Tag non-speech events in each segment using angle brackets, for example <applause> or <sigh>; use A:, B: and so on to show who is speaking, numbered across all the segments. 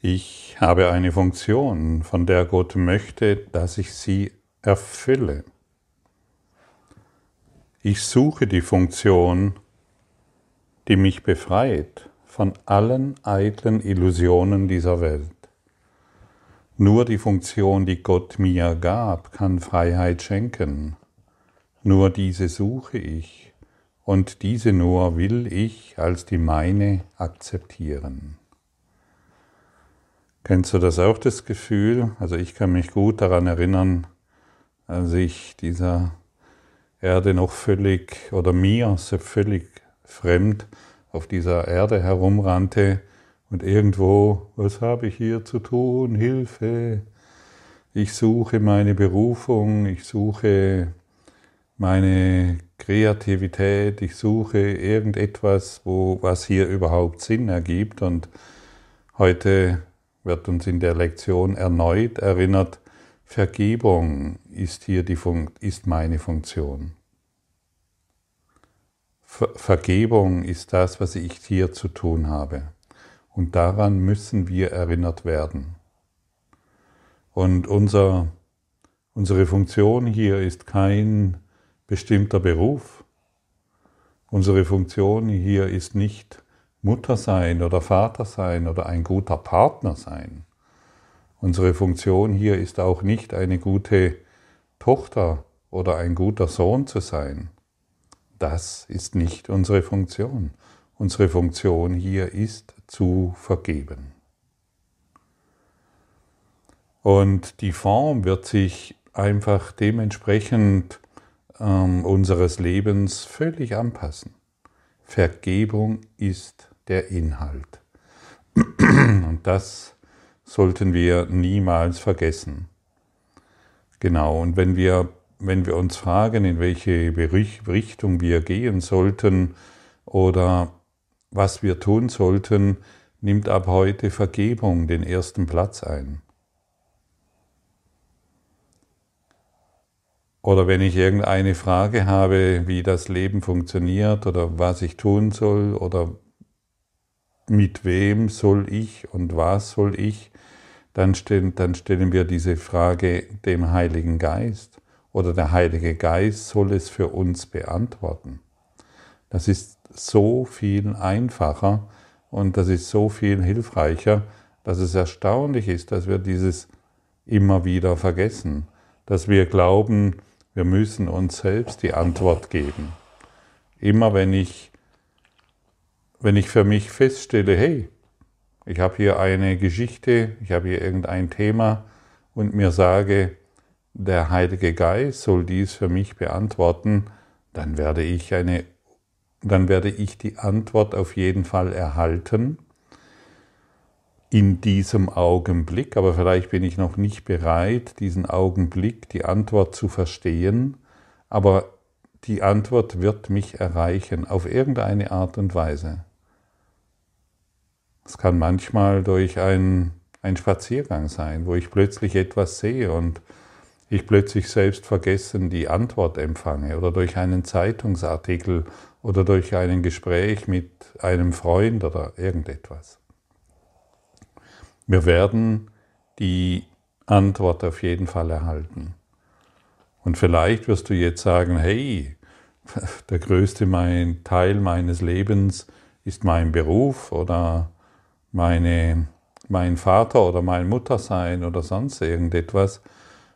A: Ich habe eine Funktion, von der Gott möchte, dass ich sie erfülle. Ich suche die Funktion, die mich befreit von allen eitlen Illusionen dieser Welt. Nur die Funktion, die Gott mir gab, kann Freiheit schenken. Nur diese suche ich und diese nur will ich als die meine akzeptieren. Kennst du das auch, das Gefühl? Also ich kann mich gut daran erinnern, als ich dieser Erde noch völlig oder mir völlig fremd auf dieser Erde herumrannte und irgendwo, was habe ich hier zu tun? Hilfe! Ich suche meine Berufung, ich suche meine Kreativität, ich suche irgendetwas, wo, was hier überhaupt Sinn ergibt. Und heute wird uns in der Lektion erneut erinnert, Vergebung ist hier die Funkt, ist meine Funktion. Ver Vergebung ist das, was ich hier zu tun habe. Und daran müssen wir erinnert werden. Und unser, unsere Funktion hier ist kein bestimmter Beruf. Unsere Funktion hier ist nicht Mutter sein oder Vater sein oder ein guter Partner sein. Unsere Funktion hier ist auch nicht eine gute Tochter oder ein guter Sohn zu sein. Das ist nicht unsere Funktion. Unsere Funktion hier ist zu vergeben. Und die Form wird sich einfach dementsprechend ähm, unseres Lebens völlig anpassen. Vergebung ist der Inhalt. <clears throat> Und das sollten wir niemals vergessen. Genau, und wenn wir, wenn wir uns fragen, in welche Richtung wir gehen sollten oder was wir tun sollten, nimmt ab heute Vergebung den ersten Platz ein. Oder wenn ich irgendeine Frage habe, wie das Leben funktioniert oder was ich tun soll oder mit wem soll ich und was soll ich, dann stellen, dann stellen wir diese Frage dem Heiligen Geist oder der Heilige Geist soll es für uns beantworten. Das ist so viel einfacher und das ist so viel hilfreicher, dass es erstaunlich ist, dass wir dieses immer wieder vergessen, dass wir glauben, wir müssen uns selbst die Antwort geben. Immer wenn ich wenn ich für mich feststelle, hey, ich habe hier eine Geschichte, ich habe hier irgendein Thema und mir sage, der Heilige Geist soll dies für mich beantworten, dann werde ich eine, dann werde ich die Antwort auf jeden Fall erhalten in diesem Augenblick, aber vielleicht bin ich noch nicht bereit, diesen Augenblick, die Antwort zu verstehen, aber die Antwort wird mich erreichen auf irgendeine Art und Weise. Es kann manchmal durch ein, ein Spaziergang sein, wo ich plötzlich etwas sehe und ich plötzlich selbst vergessen die Antwort empfange oder durch einen Zeitungsartikel oder durch ein Gespräch mit einem Freund oder irgendetwas. Wir werden die Antwort auf jeden Fall erhalten. Und vielleicht wirst du jetzt sagen, hey, <laughs> der größte Teil meines Lebens ist mein Beruf oder meine, mein Vater oder meine Mutter sein oder sonst irgendetwas.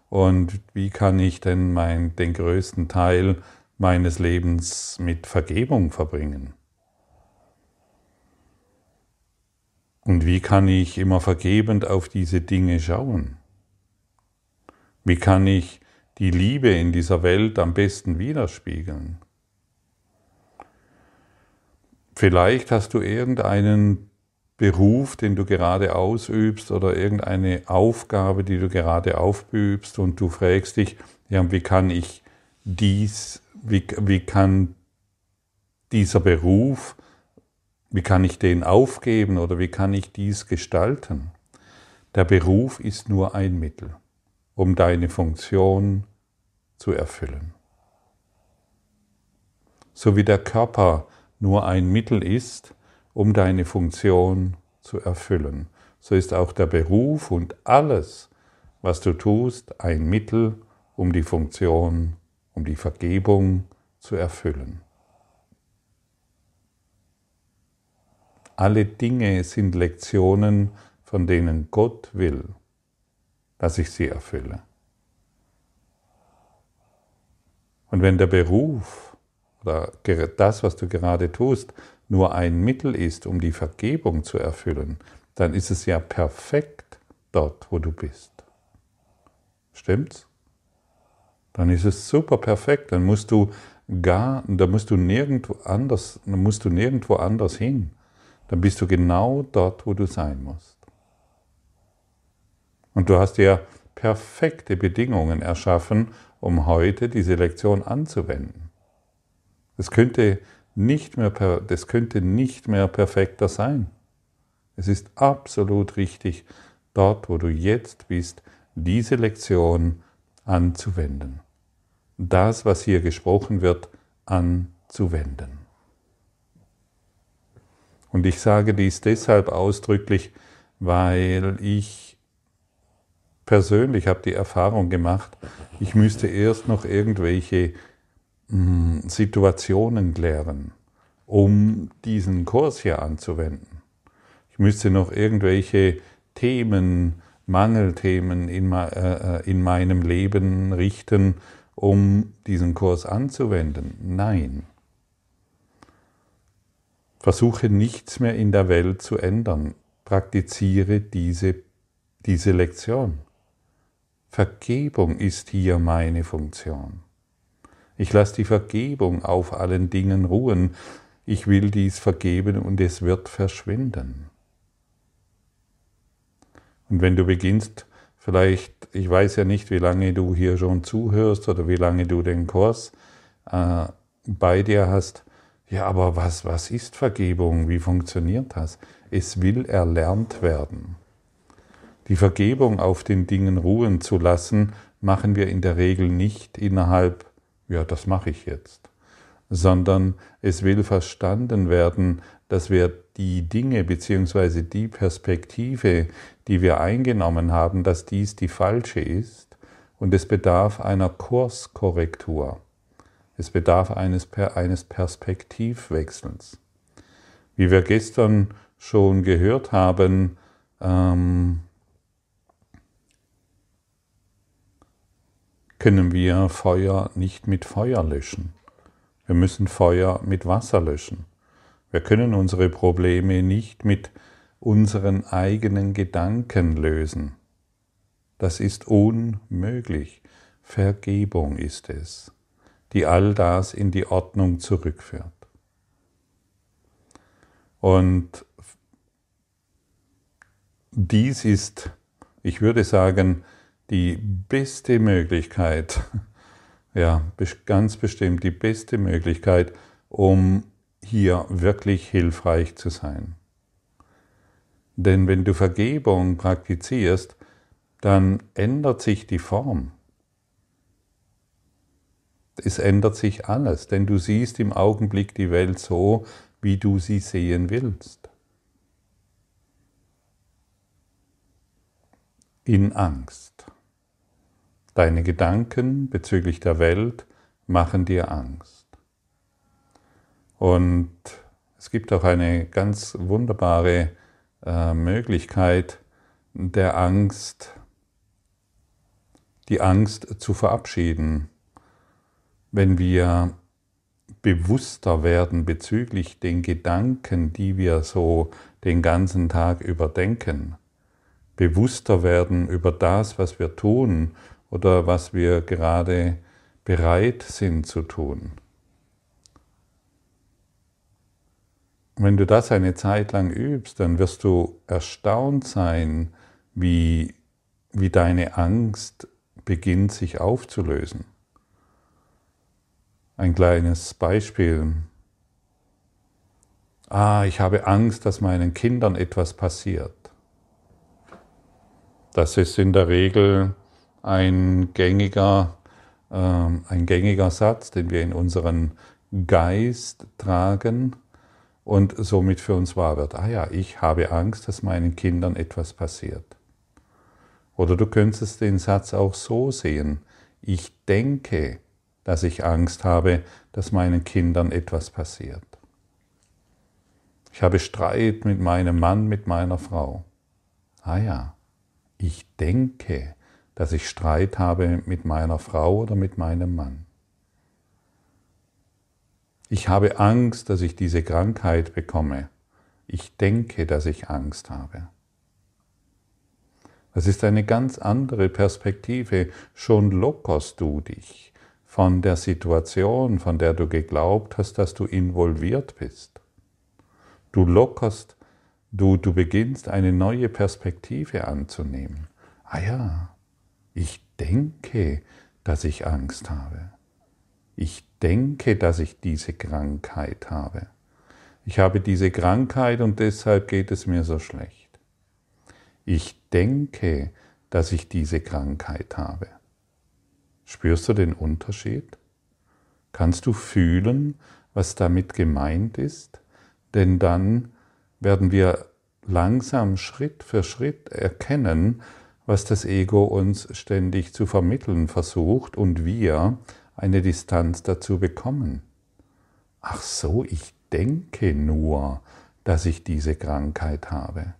A: Und wie kann ich denn mein, den größten Teil meines Lebens mit Vergebung verbringen? Und wie kann ich immer vergebend auf diese Dinge schauen? Wie kann ich die Liebe in dieser Welt am besten widerspiegeln? Vielleicht hast du irgendeinen Beruf, den du gerade ausübst oder irgendeine Aufgabe, die du gerade aufübst und du fragst dich, ja, wie kann ich dies, wie, wie kann dieser Beruf, wie kann ich den aufgeben oder wie kann ich dies gestalten? Der Beruf ist nur ein Mittel, um deine Funktion zu erfüllen. So wie der Körper nur ein Mittel ist, um deine Funktion zu erfüllen. so ist auch der Beruf und alles, was du tust, ein Mittel, um die Funktion, um die Vergebung zu erfüllen. Alle Dinge sind Lektionen, von denen Gott will, dass ich sie erfülle. Und wenn der Beruf oder das, was du gerade tust, nur ein Mittel ist, um die Vergebung zu erfüllen, dann ist es ja perfekt dort, wo du bist. Stimmt's? Dann ist es super perfekt. Dann musst du gar, da musst du nirgendwo anders, dann musst du nirgendwo anders hin. Dann bist du genau dort, wo du sein musst. Und du hast dir perfekte Bedingungen erschaffen, um heute diese Lektion anzuwenden. Es könnte nicht mehr, das könnte nicht mehr perfekter sein. Es ist absolut richtig, dort, wo du jetzt bist, diese Lektion anzuwenden. Das, was hier gesprochen wird, anzuwenden. Und ich sage dies deshalb ausdrücklich, weil ich persönlich habe die Erfahrung gemacht, ich müsste erst noch irgendwelche Situationen klären, um diesen Kurs hier anzuwenden. Ich müsste noch irgendwelche Themen, Mangelthemen in, äh, äh, in meinem Leben richten, um diesen Kurs anzuwenden. Nein. Versuche nichts mehr in der Welt zu ändern. Praktiziere diese, diese Lektion. Vergebung ist hier meine Funktion. Ich lasse die Vergebung auf allen Dingen ruhen. Ich will dies vergeben und es wird verschwinden. Und wenn du beginnst, vielleicht, ich weiß ja nicht, wie lange du hier schon zuhörst oder wie lange du den Kurs äh, bei dir hast, ja, aber was, was ist Vergebung? Wie funktioniert das? Es will erlernt werden. Die Vergebung auf den Dingen ruhen zu lassen, machen wir in der Regel nicht innerhalb ja, das mache ich jetzt, sondern es will verstanden werden, dass wir die Dinge bzw. die Perspektive, die wir eingenommen haben, dass dies die falsche ist und es bedarf einer Kurskorrektur. Es bedarf eines, eines Perspektivwechsels. Wie wir gestern schon gehört haben, ähm, können wir Feuer nicht mit Feuer löschen. Wir müssen Feuer mit Wasser löschen. Wir können unsere Probleme nicht mit unseren eigenen Gedanken lösen. Das ist unmöglich. Vergebung ist es, die all das in die Ordnung zurückführt. Und dies ist, ich würde sagen, die beste Möglichkeit, <laughs> ja, ganz bestimmt die beste Möglichkeit, um hier wirklich hilfreich zu sein. Denn wenn du Vergebung praktizierst, dann ändert sich die Form. Es ändert sich alles, denn du siehst im Augenblick die Welt so, wie du sie sehen willst. In Angst. Deine Gedanken bezüglich der Welt machen dir Angst. Und es gibt auch eine ganz wunderbare äh, Möglichkeit der Angst, die Angst zu verabschieden. Wenn wir bewusster werden bezüglich den Gedanken, die wir so den ganzen Tag überdenken, bewusster werden über das, was wir tun oder was wir gerade bereit sind zu tun. Wenn du das eine Zeit lang übst, dann wirst du erstaunt sein, wie, wie deine Angst beginnt sich aufzulösen. Ein kleines Beispiel. Ah, ich habe Angst, dass meinen Kindern etwas passiert. Das ist in der Regel ein gängiger, äh, ein gängiger Satz, den wir in unseren Geist tragen, und somit für uns wahr wird. Ah ja, ich habe Angst, dass meinen Kindern etwas passiert. Oder du könntest den Satz auch so sehen. Ich denke, dass ich Angst habe, dass meinen Kindern etwas passiert. Ich habe Streit mit meinem Mann, mit meiner Frau. Ah ja, ich denke, dass ich Streit habe mit meiner Frau oder mit meinem Mann. Ich habe Angst, dass ich diese Krankheit bekomme. Ich denke, dass ich Angst habe. Das ist eine ganz andere Perspektive. Schon lockerst du dich von der Situation, von der du geglaubt hast, dass du involviert bist. Du lockerst, du, du beginnst eine neue Perspektive anzunehmen. Ah ja, ich denke, dass ich Angst habe. Ich denke, dass ich diese Krankheit habe. Ich habe diese Krankheit und deshalb geht es mir so schlecht. Ich denke, dass ich diese Krankheit habe. Spürst du den Unterschied? Kannst du fühlen, was damit gemeint ist? Denn dann werden wir langsam Schritt für Schritt erkennen, was das Ego uns ständig zu vermitteln versucht und wir eine Distanz dazu bekommen. Ach so, ich denke nur, dass ich diese Krankheit habe.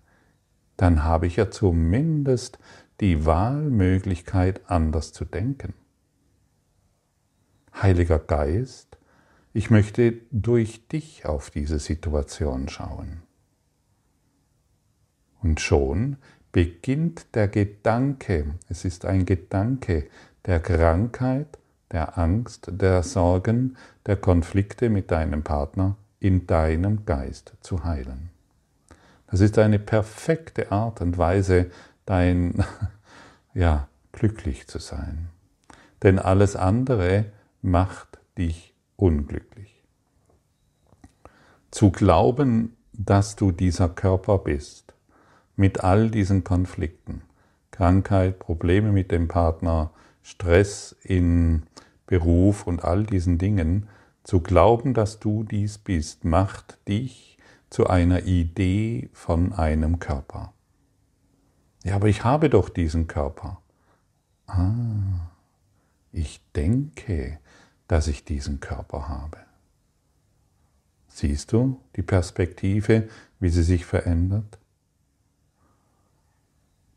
A: Dann habe ich ja zumindest die Wahlmöglichkeit, anders zu denken. Heiliger Geist, ich möchte durch dich auf diese Situation schauen. Und schon beginnt der Gedanke, es ist ein Gedanke der Krankheit, der Angst, der Sorgen, der Konflikte mit deinem Partner in deinem Geist zu heilen. Das ist eine perfekte Art und Weise, dein, <laughs> ja, glücklich zu sein. Denn alles andere macht dich unglücklich. Zu glauben, dass du dieser Körper bist, mit all diesen Konflikten, Krankheit, Probleme mit dem Partner, Stress in Beruf und all diesen Dingen, zu glauben, dass du dies bist, macht dich zu einer Idee von einem Körper. Ja, aber ich habe doch diesen Körper. Ah, ich denke, dass ich diesen Körper habe. Siehst du die Perspektive, wie sie sich verändert?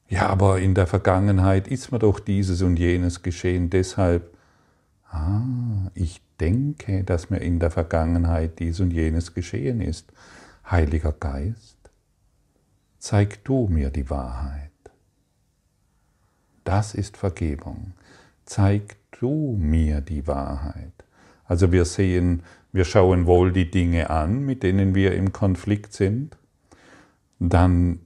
A: Ja, aber in der Vergangenheit ist mir doch dieses und jenes geschehen, deshalb, ah, ich denke, dass mir in der Vergangenheit dies und jenes geschehen ist. Heiliger Geist, zeig du mir die Wahrheit. Das ist Vergebung. Zeig du mir die Wahrheit. Also wir sehen, wir schauen wohl die Dinge an, mit denen wir im Konflikt sind, dann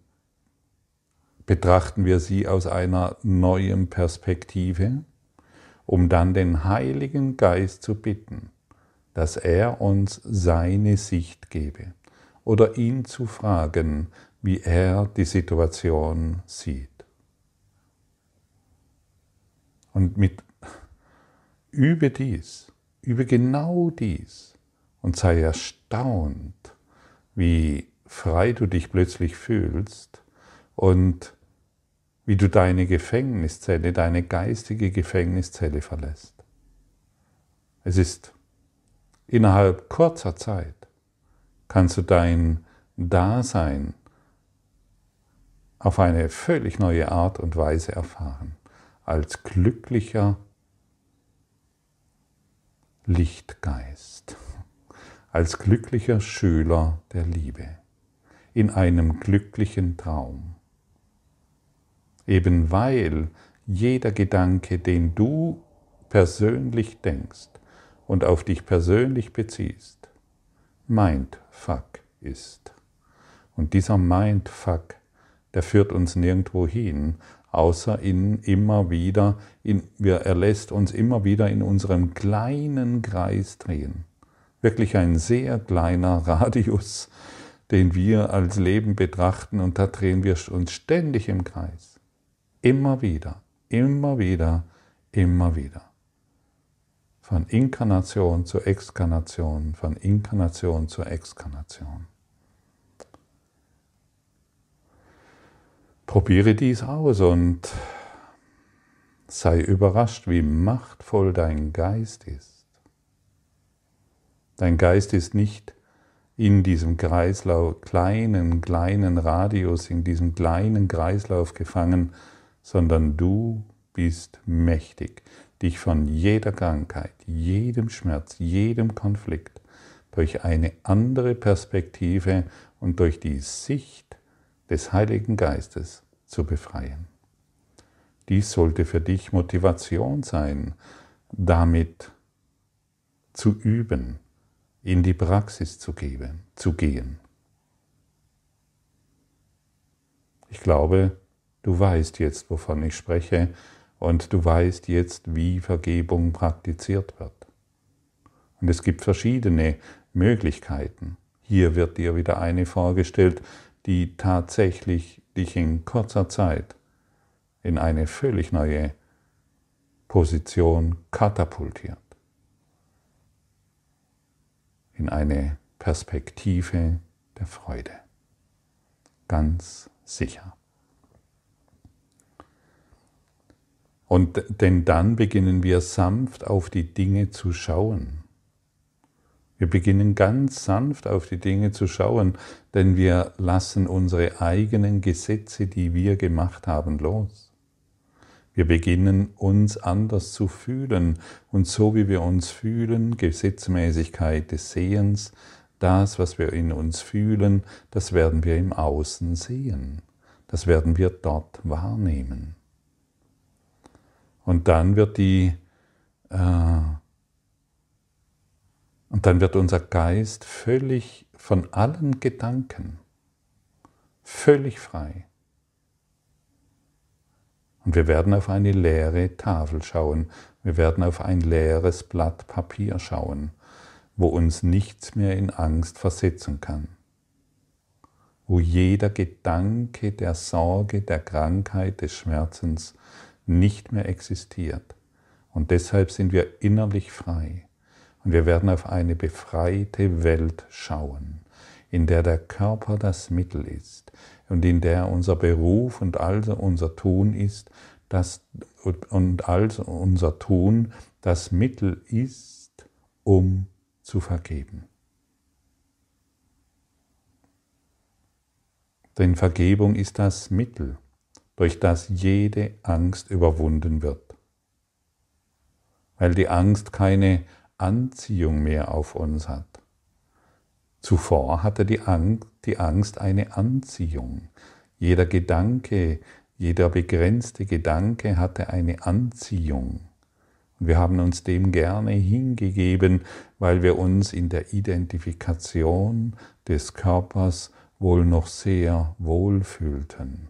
A: betrachten wir sie aus einer neuen Perspektive, um dann den Heiligen Geist zu bitten, dass er uns seine Sicht gebe oder ihn zu fragen, wie er die Situation sieht. Und mit übe dies, übe genau dies und sei erstaunt, wie frei du dich plötzlich fühlst und wie du deine Gefängniszelle, deine geistige Gefängniszelle verlässt. Es ist innerhalb kurzer Zeit kannst du dein Dasein auf eine völlig neue Art und Weise erfahren, als glücklicher Lichtgeist, als glücklicher Schüler der Liebe, in einem glücklichen Traum eben weil jeder Gedanke, den du persönlich denkst und auf dich persönlich beziehst, Mindfuck ist. Und dieser Mindfuck, der führt uns nirgendwo hin, außer in immer wieder, in, wir, er lässt uns immer wieder in unserem kleinen Kreis drehen. Wirklich ein sehr kleiner <laughs> Radius, den wir als Leben betrachten und da drehen wir uns ständig im Kreis. Immer wieder, immer wieder, immer wieder. Von Inkarnation zu Exkarnation, von Inkarnation zu Exkarnation. Probiere dies aus und sei überrascht, wie machtvoll dein Geist ist. Dein Geist ist nicht in diesem Kreislauf, kleinen, kleinen Radius, in diesem kleinen Kreislauf gefangen, sondern du bist mächtig, dich von jeder Krankheit, jedem Schmerz, jedem Konflikt durch eine andere Perspektive und durch die Sicht des Heiligen Geistes zu befreien. Dies sollte für dich Motivation sein, damit zu üben, in die Praxis zu, geben, zu gehen. Ich glaube, du weißt jetzt, wovon ich spreche, und du weißt jetzt, wie Vergebung praktiziert wird. Und es gibt verschiedene Möglichkeiten. Hier wird dir wieder eine vorgestellt, die tatsächlich dich in kurzer Zeit in eine völlig neue Position katapultiert. In eine Perspektive der Freude. Ganz sicher. Und denn dann beginnen wir sanft auf die Dinge zu schauen. Wir beginnen ganz sanft auf die Dinge zu schauen, denn wir lassen unsere eigenen Gesetze, die wir gemacht haben, los. Wir beginnen uns anders zu fühlen und so wie wir uns fühlen, Gesetzmäßigkeit des Sehens, das, was wir in uns fühlen, das werden wir im Außen sehen. Das werden wir dort wahrnehmen. Und dann wird die, äh, und dann wird unser Geist völlig von allen Gedanken, völlig frei. Und wir werden auf eine leere Tafel schauen, wir werden auf ein leeres Blatt Papier schauen, wo uns nichts mehr in Angst versetzen kann, wo jeder Gedanke der Sorge, der Krankheit, des Schmerzens nicht mehr existiert. Und deshalb sind wir innerlich frei. Und wir werden auf eine befreite Welt schauen, in der der Körper das Mittel ist und in der unser Beruf und also unser Tun ist, das, und also unser Tun das Mittel ist, um zu vergeben. Denn Vergebung ist das Mittel, durch das jede Angst überwunden wird. Weil die Angst keine Anziehung mehr auf uns hat. Zuvor hatte die Angst, die Angst eine Anziehung. Jeder Gedanke, jeder begrenzte Gedanke hatte eine Anziehung. Und wir haben uns dem gerne hingegeben, weil wir uns in der Identifikation des Körpers wohl noch sehr wohl fühlten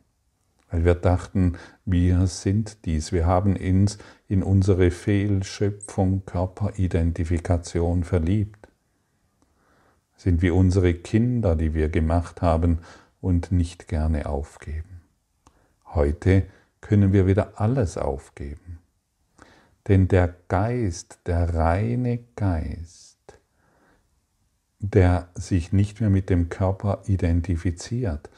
A: weil wir dachten, wir sind dies. Wir haben uns in unsere Fehlschöpfung Körperidentifikation verliebt. Sind wie unsere Kinder, die wir gemacht haben und nicht gerne aufgeben. Heute können wir wieder alles aufgeben. Denn der Geist, der reine Geist, der sich nicht mehr mit dem Körper identifiziert,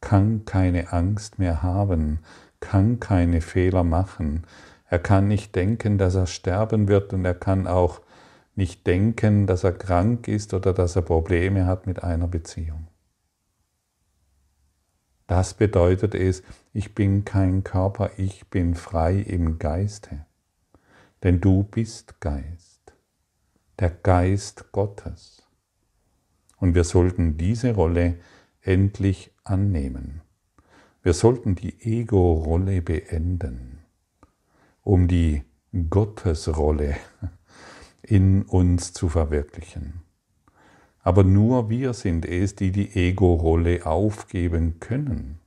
A: kann keine Angst mehr haben, kann keine Fehler machen. Er kann nicht denken, dass er sterben wird und er kann auch nicht denken, dass er krank ist oder dass er Probleme hat mit einer Beziehung. Das bedeutet es, ich bin kein Körper, ich bin frei im Geiste. Denn du bist Geist, der Geist Gottes. Und wir sollten diese Rolle endlich annehmen. Wir sollten die Ego-Rolle beenden, um die Gottesrolle in uns zu verwirklichen. Aber nur wir sind es, die die Ego-Rolle aufgeben können.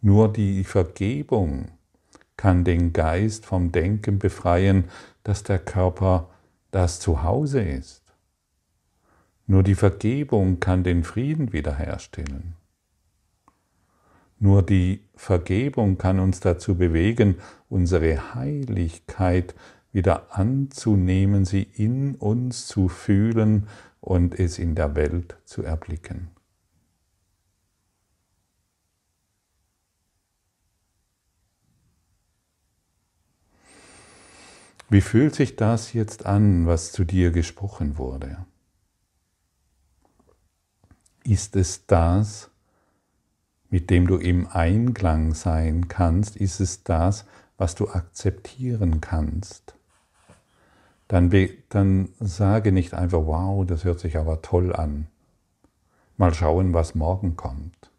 A: Nur die Vergebung kann den Geist vom Denken befreien, dass der Körper das Zuhause ist. Nur die Vergebung kann den Frieden wiederherstellen. Nur die Vergebung kann uns dazu bewegen, unsere Heiligkeit wieder anzunehmen, sie in uns zu fühlen und es in der Welt zu erblicken. Wie fühlt sich das jetzt an, was zu dir gesprochen wurde? Ist es das, mit dem du im Einklang sein kannst? Ist es das, was du akzeptieren kannst? Dann, dann sage nicht einfach, wow, das hört sich aber toll an. Mal schauen, was morgen kommt.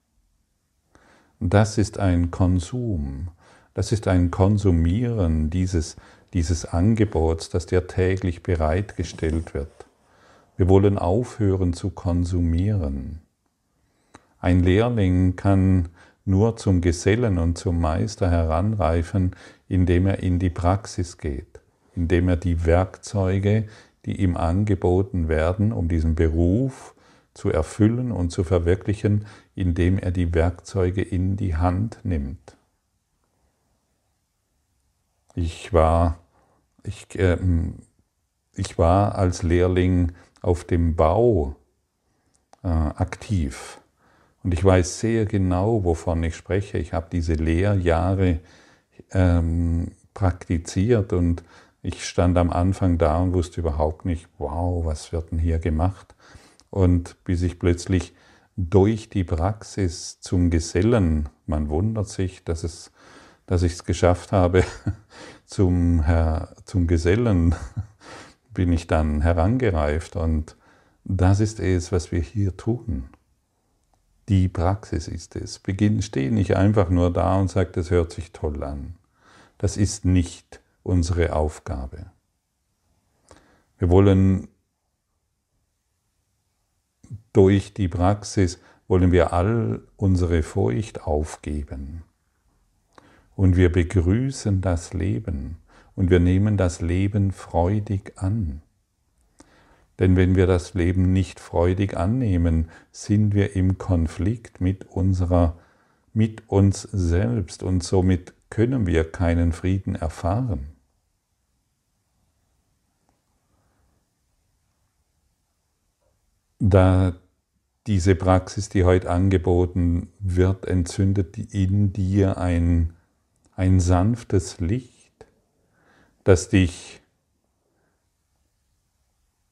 A: Das ist ein Konsum, das ist ein Konsumieren dieses, dieses Angebots, das dir täglich bereitgestellt wird. Wir wollen aufhören zu konsumieren. Ein Lehrling kann nur zum Gesellen und zum Meister heranreifen, indem er in die Praxis geht, indem er die Werkzeuge, die ihm angeboten werden, um diesen Beruf zu erfüllen und zu verwirklichen, indem er die Werkzeuge in die Hand nimmt. Ich war, ich, äh, ich war als Lehrling auf dem Bau äh, aktiv und ich weiß sehr genau, wovon ich spreche. Ich habe diese Lehrjahre ähm, praktiziert und ich stand am Anfang da und wusste überhaupt nicht, wow, was wird denn hier gemacht? Und bis ich plötzlich durch die Praxis zum Gesellen, man wundert sich, dass, es, dass ich es geschafft habe, <laughs> zum, Herr, zum Gesellen bin ich dann herangereift. Und das ist es, was wir hier tun. Die Praxis ist es. Beginn, steh nicht einfach nur da und sag, das hört sich toll an. Das ist nicht unsere Aufgabe. Wir wollen durch die Praxis wollen wir all unsere Furcht aufgeben. Und wir begrüßen das Leben und wir nehmen das Leben freudig an. Denn wenn wir das Leben nicht freudig annehmen, sind wir im Konflikt mit unserer, mit uns selbst und somit können wir keinen Frieden erfahren. Da diese Praxis, die heute angeboten wird, entzündet in dir ein, ein sanftes Licht, das dich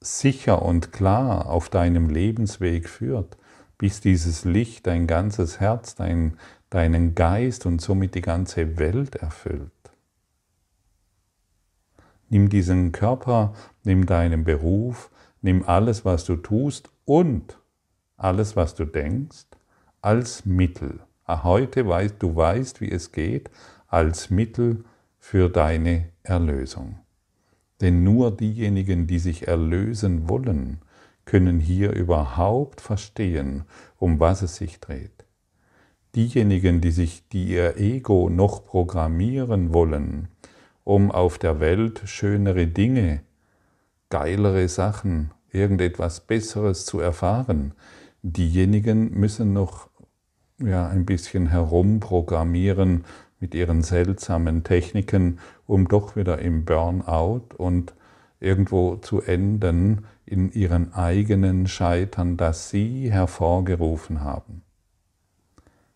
A: sicher und klar auf deinem Lebensweg führt, bis dieses Licht dein ganzes Herz, dein, deinen Geist und somit die ganze Welt erfüllt. Nimm diesen Körper, nimm deinen Beruf, nimm alles, was du tust und alles, was du denkst, als Mittel. Ah, heute weißt du weißt, wie es geht, als Mittel für deine Erlösung. Denn nur diejenigen, die sich erlösen wollen, können hier überhaupt verstehen, um was es sich dreht. Diejenigen, die sich die ihr Ego noch programmieren wollen, um auf der Welt schönere Dinge, geilere Sachen, irgendetwas Besseres zu erfahren, diejenigen müssen noch ja, ein bisschen herumprogrammieren mit ihren seltsamen Techniken, um doch wieder im Burnout und irgendwo zu enden in ihren eigenen Scheitern, das sie hervorgerufen haben.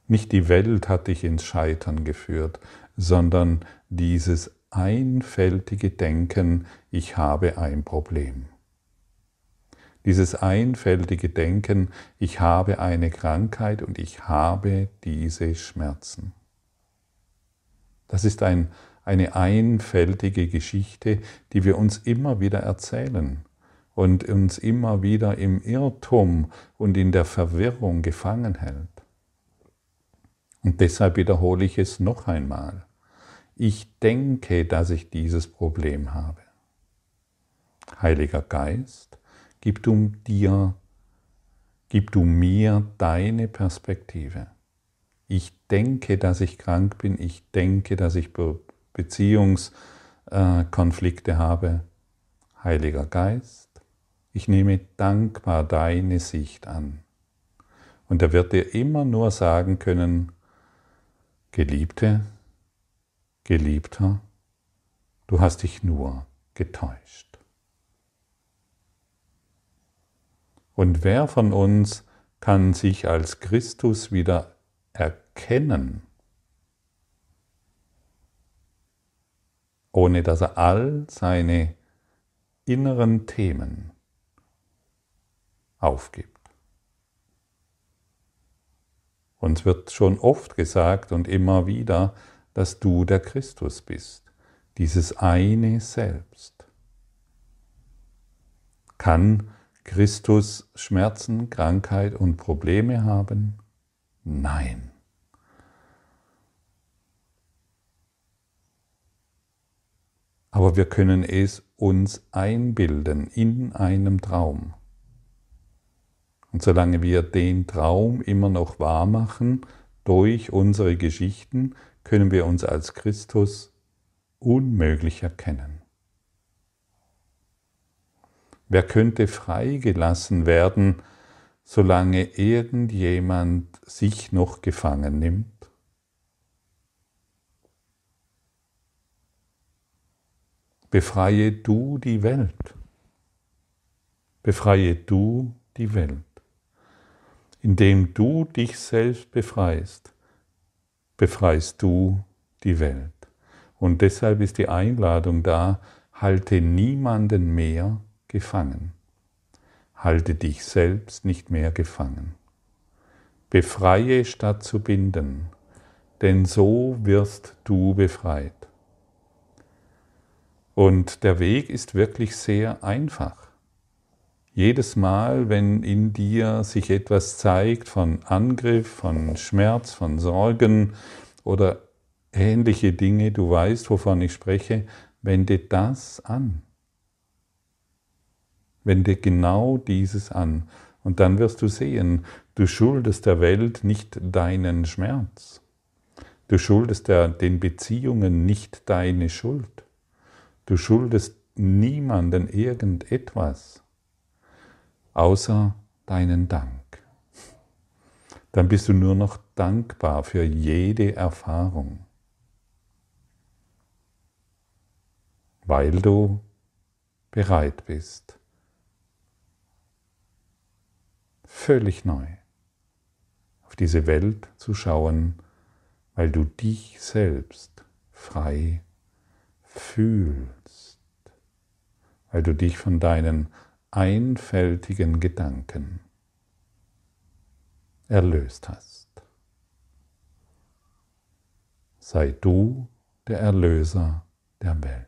A: Nicht die Welt hat dich ins Scheitern geführt, sondern dieses einfältige Denken, ich habe ein Problem. Dieses einfältige Denken, ich habe eine Krankheit und ich habe diese Schmerzen. Das ist ein, eine einfältige Geschichte, die wir uns immer wieder erzählen und uns immer wieder im Irrtum und in der Verwirrung gefangen hält. Und deshalb wiederhole ich es noch einmal. Ich denke, dass ich dieses Problem habe. Heiliger Geist, Gib du dir, gib du mir deine Perspektive. Ich denke, dass ich krank bin. Ich denke, dass ich Beziehungskonflikte habe. Heiliger Geist, ich nehme dankbar deine Sicht an. Und er wird dir immer nur sagen können, Geliebte, Geliebter, du hast dich nur getäuscht. Und wer von uns kann sich als Christus wieder erkennen? ohne dass er all seine inneren Themen aufgibt. Uns wird schon oft gesagt und immer wieder, dass du der Christus bist, dieses eine Selbst. Kann Christus Schmerzen, Krankheit und Probleme haben? Nein. Aber wir können es uns einbilden in einem Traum. Und solange wir den Traum immer noch wahr machen durch unsere Geschichten, können wir uns als Christus unmöglich erkennen. Wer könnte freigelassen werden, solange irgendjemand sich noch gefangen nimmt? Befreie du die Welt. Befreie du die Welt. Indem du dich selbst befreist, befreist du die Welt. Und deshalb ist die Einladung da, halte niemanden mehr gefangen. Halte dich selbst nicht mehr gefangen. Befreie statt zu binden, denn so wirst du befreit. Und der Weg ist wirklich sehr einfach. Jedes Mal, wenn in dir sich etwas zeigt von Angriff, von Schmerz, von Sorgen oder ähnliche Dinge, du weißt, wovon ich spreche, wende das an. Wende genau dieses an. Und dann wirst du sehen, du schuldest der Welt nicht deinen Schmerz. Du schuldest der, den Beziehungen nicht deine Schuld. Du schuldest niemanden irgendetwas außer deinen Dank. Dann bist du nur noch dankbar für jede Erfahrung, weil du bereit bist, völlig neu auf diese Welt zu schauen, weil du dich selbst frei fühlst, weil du dich von deinen einfältigen Gedanken erlöst hast. Sei du der Erlöser der Welt.